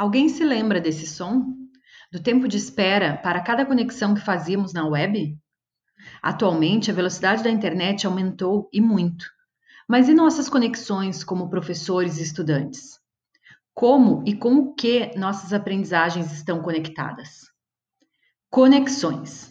Alguém se lembra desse som? Do tempo de espera para cada conexão que fazíamos na web? Atualmente, a velocidade da internet aumentou e muito. Mas e nossas conexões como professores e estudantes? Como e com o que nossas aprendizagens estão conectadas? Conexões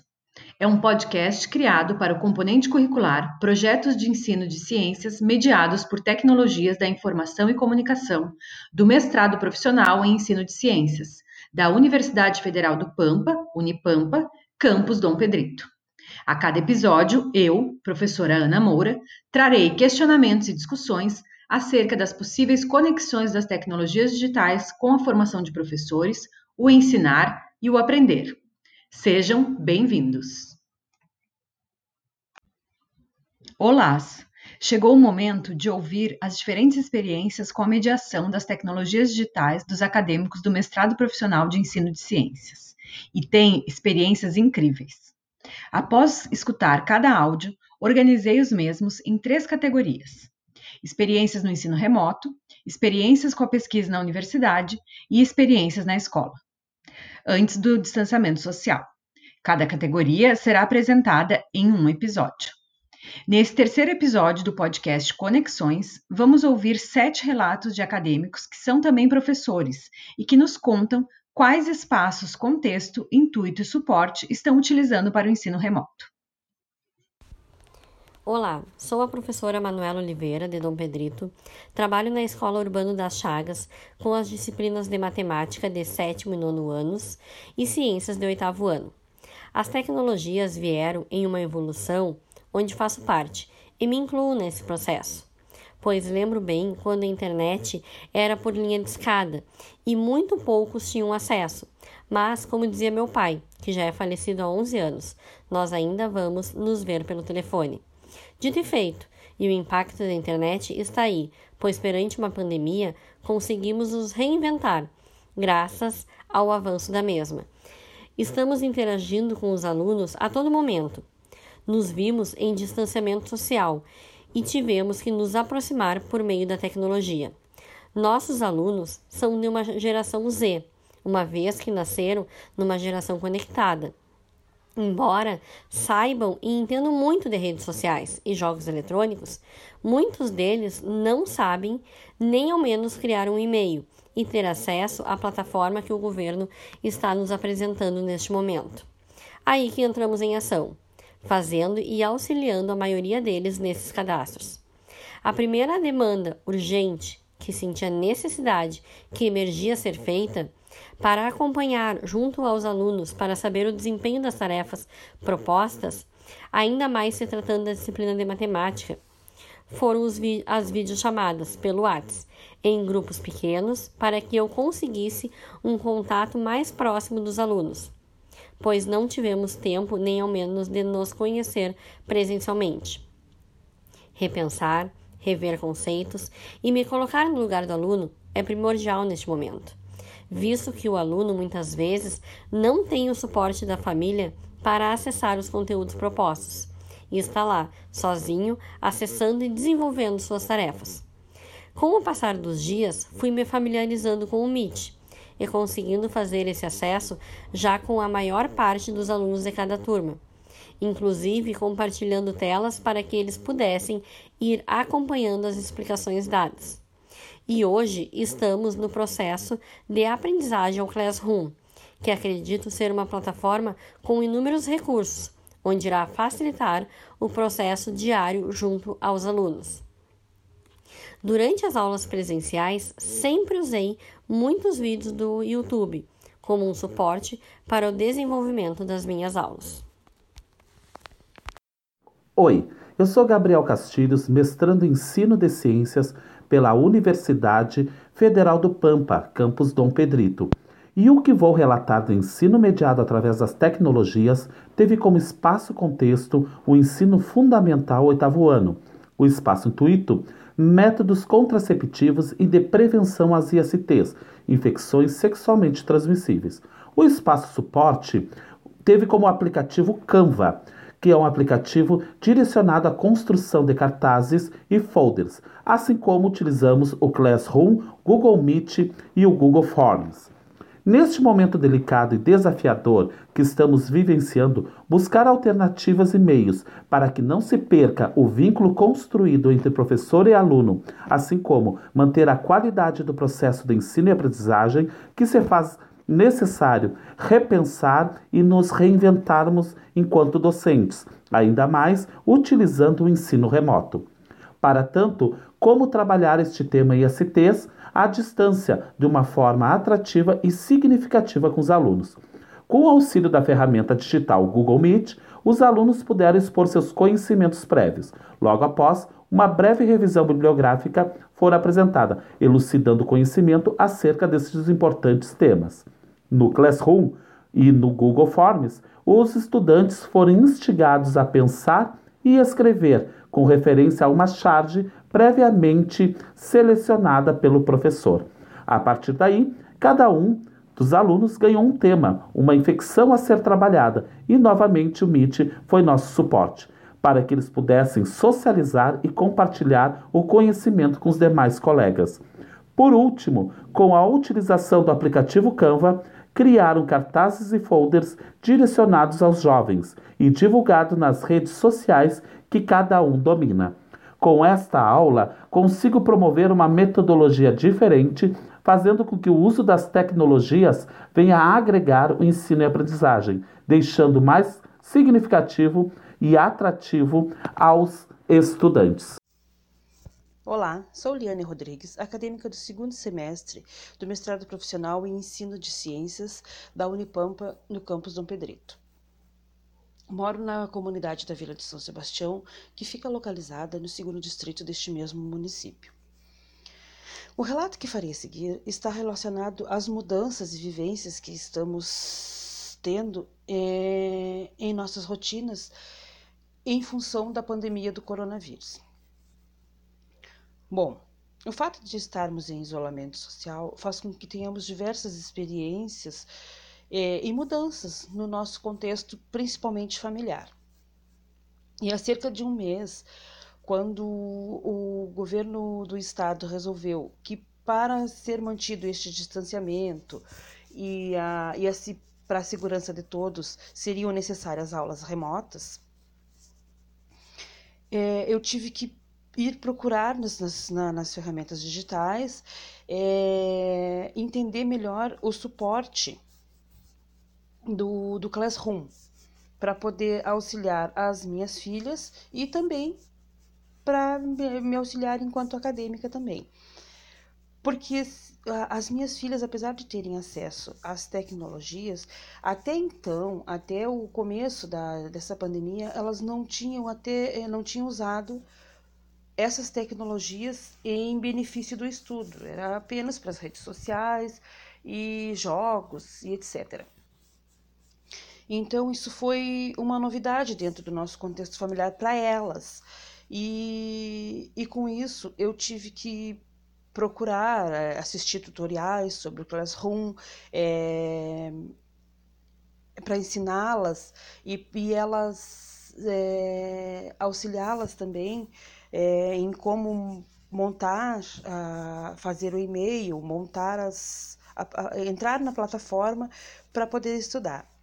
é um podcast criado para o componente curricular Projetos de Ensino de Ciências mediados por tecnologias da informação e comunicação do mestrado profissional em Ensino de Ciências da Universidade Federal do Pampa, Unipampa, campus Dom Pedrito. A cada episódio, eu, professora Ana Moura, trarei questionamentos e discussões acerca das possíveis conexões das tecnologias digitais com a formação de professores, o ensinar e o aprender. Sejam bem-vindos. Olá! Chegou o momento de ouvir as diferentes experiências com a mediação das tecnologias digitais dos acadêmicos do mestrado profissional de ensino de ciências. E tem experiências incríveis. Após escutar cada áudio, organizei os mesmos em três categorias: experiências no ensino remoto, experiências com a pesquisa na universidade e experiências na escola antes do distanciamento social. Cada categoria será apresentada em um episódio. Nesse terceiro episódio do podcast Conexões, vamos ouvir sete relatos de acadêmicos que são também professores e que nos contam quais espaços, contexto, intuito e suporte estão utilizando para o ensino remoto. Olá, sou a professora Manuela Oliveira, de Dom Pedrito. Trabalho na Escola Urbano das Chagas com as disciplinas de matemática de sétimo e nono anos e ciências de oitavo ano. As tecnologias vieram em uma evolução onde faço parte e me incluo nesse processo. Pois lembro bem quando a internet era por linha de escada e muito poucos tinham acesso. Mas, como dizia meu pai, que já é falecido há 11 anos, nós ainda vamos nos ver pelo telefone. Dito e feito, e o impacto da internet está aí, pois perante uma pandemia conseguimos nos reinventar, graças ao avanço da mesma. Estamos interagindo com os alunos a todo momento. Nos vimos em distanciamento social e tivemos que nos aproximar por meio da tecnologia. Nossos alunos são de uma geração Z, uma vez que nasceram numa geração conectada. Embora saibam e entendam muito de redes sociais e jogos eletrônicos, muitos deles não sabem nem ao menos criar um e-mail e ter acesso à plataforma que o governo está nos apresentando neste momento. Aí que entramos em ação, fazendo e auxiliando a maioria deles nesses cadastros. A primeira demanda urgente que sentia necessidade que emergia ser feita para acompanhar junto aos alunos para saber o desempenho das tarefas propostas, ainda mais se tratando da disciplina de matemática, foram vi as videochamadas pelo WhatsApp em grupos pequenos para que eu conseguisse um contato mais próximo dos alunos, pois não tivemos tempo nem ao menos de nos conhecer presencialmente. Repensar, rever conceitos e me colocar no lugar do aluno é primordial neste momento visto que o aluno muitas vezes não tem o suporte da família para acessar os conteúdos propostos e está lá, sozinho, acessando e desenvolvendo suas tarefas. Com o passar dos dias, fui me familiarizando com o Meet e conseguindo fazer esse acesso já com a maior parte dos alunos de cada turma, inclusive compartilhando telas para que eles pudessem ir acompanhando as explicações dadas e hoje estamos no processo de aprendizagem ao Classroom, que acredito ser uma plataforma com inúmeros recursos, onde irá facilitar o processo diário junto aos alunos. Durante as aulas presenciais, sempre usei muitos vídeos do YouTube como um suporte para o desenvolvimento das minhas aulas. Oi, eu sou Gabriel Castilhos, mestrando em Ensino de Ciências pela Universidade Federal do Pampa, campus Dom Pedrito. E o que vou relatar do ensino mediado através das tecnologias teve como espaço contexto o ensino fundamental oitavo ano, o espaço intuito, métodos contraceptivos e de prevenção às ISTs, infecções sexualmente transmissíveis. O espaço suporte teve como aplicativo Canva, que é um aplicativo direcionado à construção de cartazes e folders, assim como utilizamos o Classroom, Google Meet e o Google Forms. Neste momento delicado e desafiador que estamos vivenciando, buscar alternativas e meios para que não se perca o vínculo construído entre professor e aluno, assim como manter a qualidade do processo de ensino e aprendizagem, que se faz necessário repensar e nos reinventarmos enquanto docentes, ainda mais utilizando o ensino remoto. Para tanto, como trabalhar este tema IACTs à distância de uma forma atrativa e significativa com os alunos. Com o auxílio da ferramenta digital Google Meet, os alunos puderam expor seus conhecimentos prévios. Logo após, uma breve revisão bibliográfica foi apresentada, elucidando conhecimento acerca desses importantes temas. No Classroom e no Google Forms, os estudantes foram instigados a pensar e escrever com referência a uma charge previamente selecionada pelo professor. A partir daí, cada um dos alunos ganhou um tema, uma infecção a ser trabalhada, e novamente o Meet foi nosso suporte, para que eles pudessem socializar e compartilhar o conhecimento com os demais colegas. Por último, com a utilização do aplicativo Canva, criaram cartazes e folders direcionados aos jovens e divulgados nas redes sociais que cada um domina. Com esta aula, consigo promover uma metodologia diferente, fazendo com que o uso das tecnologias venha a agregar o ensino e aprendizagem, deixando mais significativo e atrativo aos estudantes. Olá, sou Liane Rodrigues, acadêmica do segundo semestre do mestrado profissional em ensino de ciências da Unipampa, no campus Dom Pedrito. Moro na comunidade da Vila de São Sebastião, que fica localizada no segundo distrito deste mesmo município. O relato que farei a seguir está relacionado às mudanças e vivências que estamos tendo é, em nossas rotinas em função da pandemia do coronavírus. Bom, o fato de estarmos em isolamento social faz com que tenhamos diversas experiências é, e mudanças no nosso contexto, principalmente familiar. E há cerca de um mês, quando o governo do estado resolveu que para ser mantido este distanciamento e, a, e a, para a segurança de todos seriam necessárias aulas remotas, é, eu tive que ir procurar nas, nas, nas ferramentas digitais, é, entender melhor o suporte do, do Classroom para poder auxiliar as minhas filhas e também para me auxiliar enquanto acadêmica também. Porque as minhas filhas, apesar de terem acesso às tecnologias, até então, até o começo da, dessa pandemia, elas não tinham até não tinham usado essas tecnologias em benefício do estudo, era apenas para as redes sociais e jogos e etc. Então, isso foi uma novidade dentro do nosso contexto familiar para elas. E, e com isso, eu tive que procurar eh, assistir tutoriais sobre o Classroom é, para ensiná-las e, e elas é, auxiliá-las também é, em como montar, a, fazer o e-mail, montar as, a, a, entrar na plataforma para poder estudar.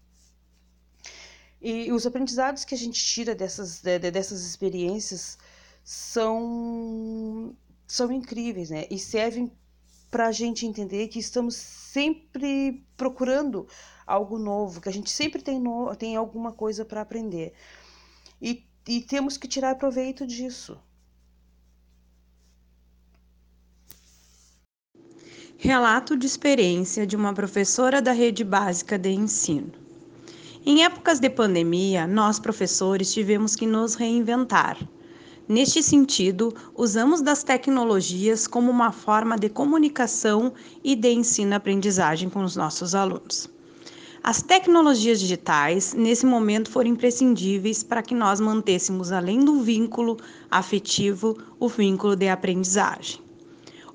E os aprendizados que a gente tira dessas, de, dessas experiências são, são incríveis, né? E servem para a gente entender que estamos sempre procurando algo novo, que a gente sempre tem, no, tem alguma coisa para aprender. E, e temos que tirar proveito disso. Relato de experiência de uma professora da rede básica de ensino. Em épocas de pandemia, nós professores tivemos que nos reinventar. Neste sentido, usamos das tecnologias como uma forma de comunicação e de ensino-aprendizagem com os nossos alunos. As tecnologias digitais, nesse momento, foram imprescindíveis para que nós mantêssemos, além do vínculo afetivo, o vínculo de aprendizagem.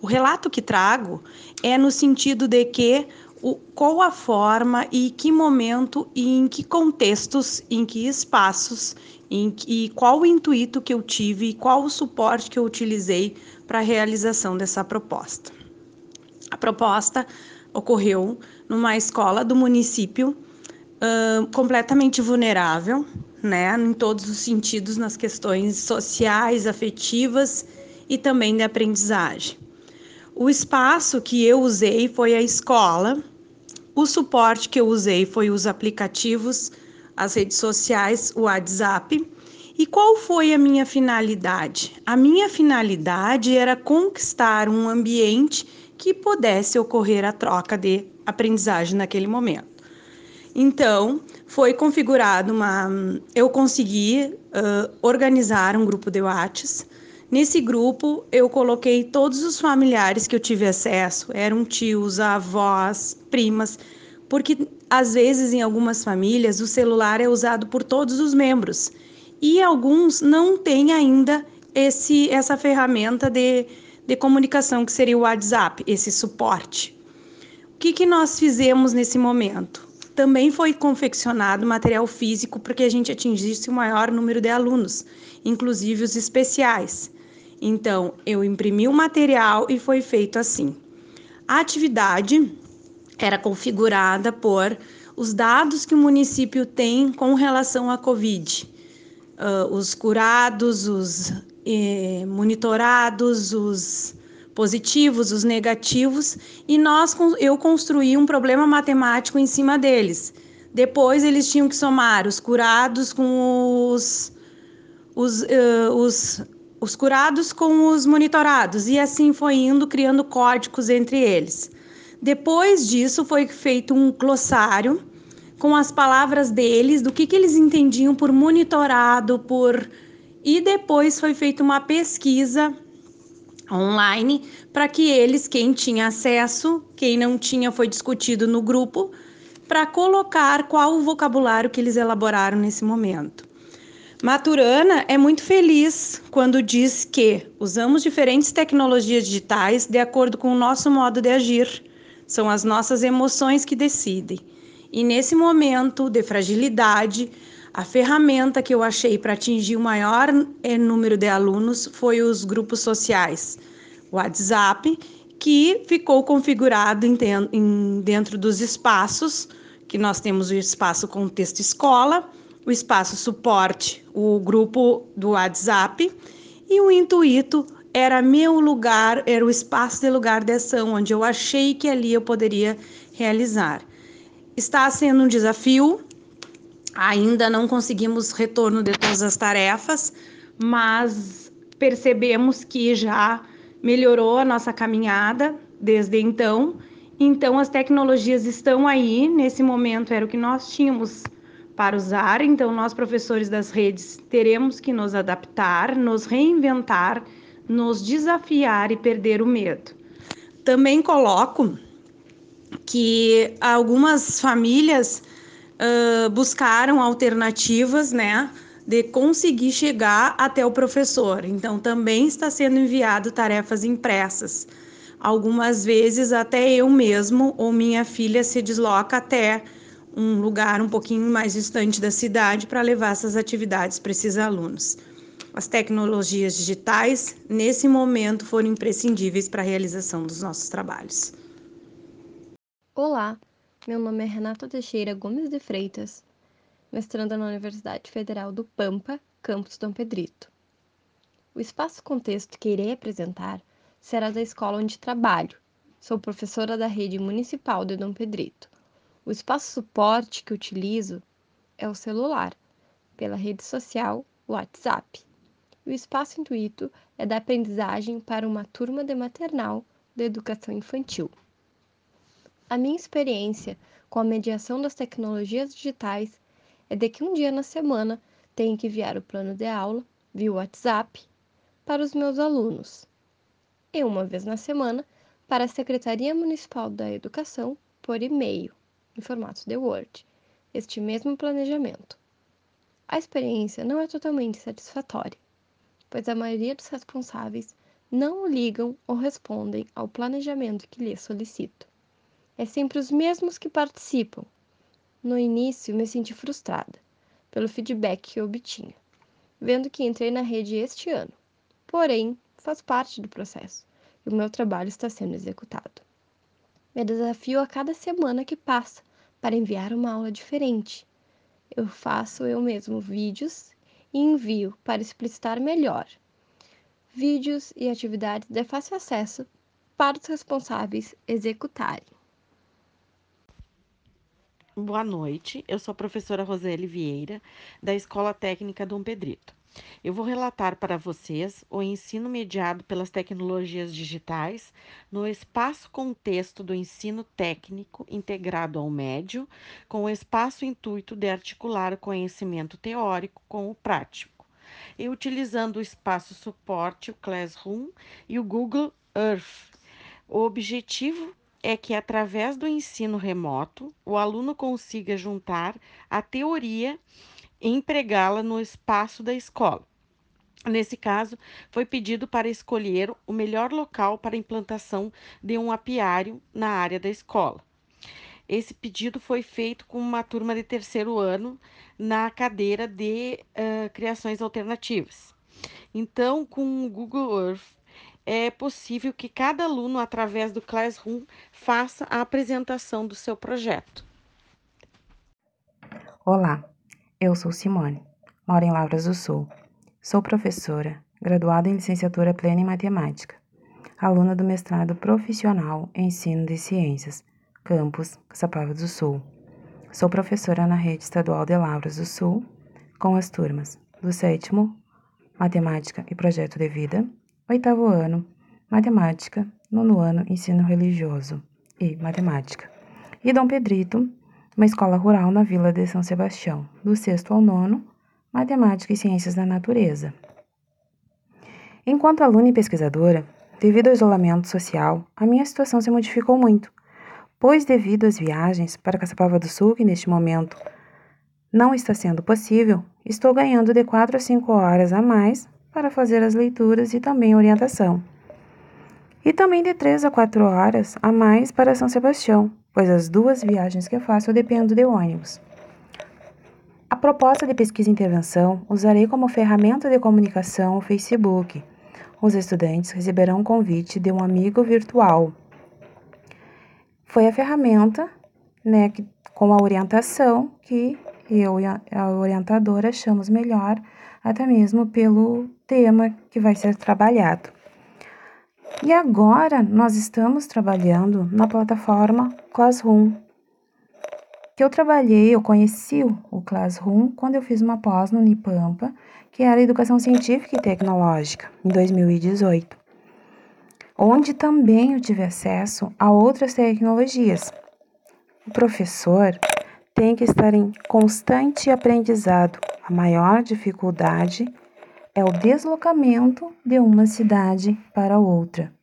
O relato que trago é no sentido de que o, qual a forma e que momento e em que contextos, em que espaços, em, e qual o intuito que eu tive e qual o suporte que eu utilizei para a realização dessa proposta. A proposta ocorreu numa escola do município uh, completamente vulnerável, né, em todos os sentidos, nas questões sociais, afetivas e também de aprendizagem. O espaço que eu usei foi a escola, o suporte que eu usei foi os aplicativos, as redes sociais, o WhatsApp. E qual foi a minha finalidade? A minha finalidade era conquistar um ambiente que pudesse ocorrer a troca de aprendizagem naquele momento. Então, foi configurado uma. Eu consegui uh, organizar um grupo de WhatsApp. Nesse grupo, eu coloquei todos os familiares que eu tive acesso, eram tios, avós, primas, porque às vezes em algumas famílias o celular é usado por todos os membros e alguns não têm ainda esse, essa ferramenta de, de comunicação que seria o WhatsApp, esse suporte. O que, que nós fizemos nesse momento? Também foi confeccionado material físico para que a gente atingisse o maior número de alunos, inclusive os especiais. Então, eu imprimi o material e foi feito assim. A atividade era configurada por os dados que o município tem com relação à Covid. Uh, os curados, os eh, monitorados, os positivos, os negativos, e nós eu construí um problema matemático em cima deles. Depois eles tinham que somar os curados com os, os, uh, os, os curados com os monitorados, e assim foi indo, criando códigos entre eles. Depois disso, foi feito um glossário com as palavras deles, do que, que eles entendiam por monitorado, por. E depois foi feita uma pesquisa online para que eles, quem tinha acesso, quem não tinha, foi discutido no grupo, para colocar qual o vocabulário que eles elaboraram nesse momento. Maturana é muito feliz quando diz que usamos diferentes tecnologias digitais de acordo com o nosso modo de agir. São as nossas emoções que decidem. E nesse momento de fragilidade, a ferramenta que eu achei para atingir o maior eh, número de alunos foi os grupos sociais, o WhatsApp, que ficou configurado dentro dos espaços, que nós temos o espaço contexto escola, o espaço suporte, o grupo do WhatsApp, e o intuito era meu lugar, era o espaço de lugar de ação, onde eu achei que ali eu poderia realizar. Está sendo um desafio, Ainda não conseguimos retorno de todas as tarefas, mas percebemos que já melhorou a nossa caminhada desde então. Então, as tecnologias estão aí. Nesse momento, era o que nós tínhamos para usar. Então, nós, professores das redes, teremos que nos adaptar, nos reinventar, nos desafiar e perder o medo. Também coloco que algumas famílias uh, buscaram alternativas, né? De conseguir chegar até o professor. Então, também está sendo enviado tarefas impressas. Algumas vezes, até eu mesmo ou minha filha se desloca até um lugar um pouquinho mais distante da cidade para levar essas atividades para esses alunos. As tecnologias digitais, nesse momento, foram imprescindíveis para a realização dos nossos trabalhos. Olá, meu nome é Renata Teixeira Gomes de Freitas, mestranda na Universidade Federal do Pampa, campus Dom Pedrito. O espaço contexto que irei apresentar será da escola onde trabalho. Sou professora da rede municipal de Dom Pedrito. O espaço suporte que utilizo é o celular, pela rede social WhatsApp. O espaço intuito é da aprendizagem para uma turma de maternal da educação infantil. A minha experiência com a mediação das tecnologias digitais é de que um dia na semana tenho que enviar o plano de aula via WhatsApp para os meus alunos e uma vez na semana para a Secretaria Municipal da Educação por e-mail, em formato de Word, este mesmo planejamento. A experiência não é totalmente satisfatória, pois a maioria dos responsáveis não ligam ou respondem ao planejamento que lhes solicito é sempre os mesmos que participam. No início, me senti frustrada pelo feedback que obtinha, vendo que entrei na rede este ano. Porém, faz parte do processo e o meu trabalho está sendo executado. Me desafio a cada semana que passa para enviar uma aula diferente. Eu faço eu mesmo vídeos e envio para explicitar melhor. Vídeos e atividades de fácil acesso para os responsáveis executarem. Boa noite, eu sou a professora Roseli Vieira, da Escola Técnica Dom Pedrito. Eu vou relatar para vocês o ensino mediado pelas tecnologias digitais no espaço-contexto do ensino técnico integrado ao médio, com o espaço intuito de articular o conhecimento teórico com o prático, e utilizando o espaço suporte, o Classroom e o Google Earth. O objetivo é que, através do ensino remoto, o aluno consiga juntar a teoria empregá-la no espaço da escola. Nesse caso, foi pedido para escolher o melhor local para implantação de um apiário na área da escola. Esse pedido foi feito com uma turma de terceiro ano na cadeira de uh, criações alternativas. Então, com o Google Earth, é possível que cada aluno, através do Classroom, faça a apresentação do seu projeto. Olá, eu sou Simone, moro em Lavras do Sul. Sou professora, graduada em licenciatura plena em matemática, aluna do mestrado profissional em ensino de ciências, campus Caçapava do Sul. Sou professora na rede estadual de Lavras do Sul, com as turmas do sétimo, matemática e projeto de vida, oitavo ano, matemática, nono ano, ensino religioso e matemática. E Dom Pedrito, uma escola rural na vila de São Sebastião, do sexto ao nono, matemática e ciências da natureza. Enquanto aluna e pesquisadora, devido ao isolamento social, a minha situação se modificou muito, pois devido às viagens para Caçapava do Sul, que neste momento não está sendo possível, estou ganhando de 4 a 5 horas a mais para fazer as leituras e também orientação. E também de 3 a 4 horas a mais para São Sebastião, pois as duas viagens que eu faço eu dependo de ônibus. A proposta de pesquisa e intervenção usarei como ferramenta de comunicação o Facebook. Os estudantes receberão um convite de um amigo virtual. Foi a ferramenta, né, que, com a orientação que eu e a orientadora achamos melhor até mesmo pelo tema que vai ser trabalhado. E agora nós estamos trabalhando na plataforma Classroom. Que eu trabalhei, eu conheci o Classroom quando eu fiz uma pós no Unipampa, que era Educação Científica e Tecnológica, em 2018, onde também eu tive acesso a outras tecnologias. O professor tem que estar em constante aprendizado. A maior dificuldade é o deslocamento de uma cidade para outra.